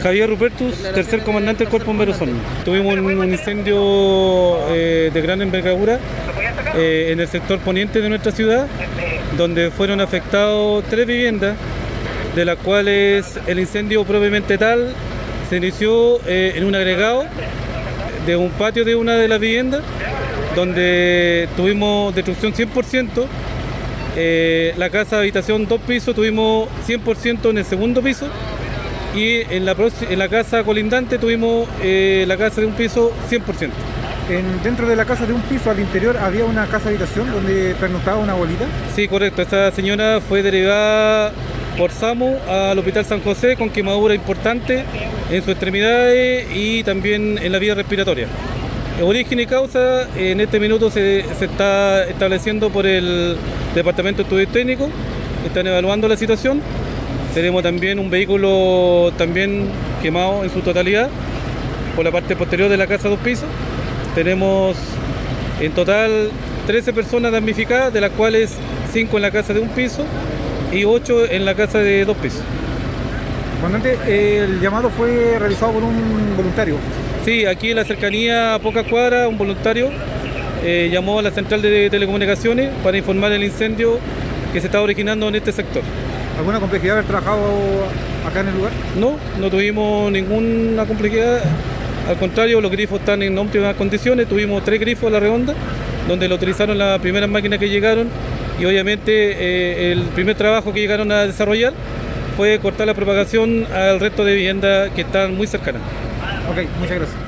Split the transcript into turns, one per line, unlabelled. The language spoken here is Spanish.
Javier Rupertus, tercer comandante del Cuerpo Bombero Osorno. Tuvimos un, incendio eh, de gran envergadura eh, en el sector poniente de nuestra ciudad, donde fueron afectados tres viviendas, de las cuales el incendio propiamente tal se inició eh, en un agregado de un patio de una de las viviendas, donde tuvimos destrucción 100%. Eh, la casa habitación dos pisos tuvimos 100% en el segundo piso y en la, prox- en la casa colindante tuvimos eh, la casa de un piso 100%.
En- dentro de la casa de un piso al interior había una casa habitación donde pernoctaba una abuelita.
Sí, correcto. Esta señora fue derivada por SAMU al Hospital San José con quemadura importante en sus extremidades y también en la vía respiratoria. Origen y causa en este minuto se, se está estableciendo por el Departamento de Estudios Técnicos, están evaluando la situación. Tenemos también un vehículo también quemado en su totalidad por la parte posterior de la casa dos pisos. Tenemos en total 13 personas damnificadas, de las cuales 5 en la casa de un piso y 8 en la casa de dos pisos.
Comandante, el llamado fue realizado por un voluntario.
Sí, aquí en la cercanía a pocas cuadras, un voluntario eh, llamó a la central de telecomunicaciones para informar del incendio que se está originando en este sector.
¿Alguna complejidad haber trabajado acá en el lugar?
No, no tuvimos ninguna complejidad. Al contrario, los grifos están en óptimas condiciones. Tuvimos tres grifos a la redonda, donde lo utilizaron las primeras máquinas que llegaron. Y obviamente eh, el primer trabajo que llegaron a desarrollar fue cortar la propagación al resto de viviendas que están muy cercanas.
Ok, muchas gracias.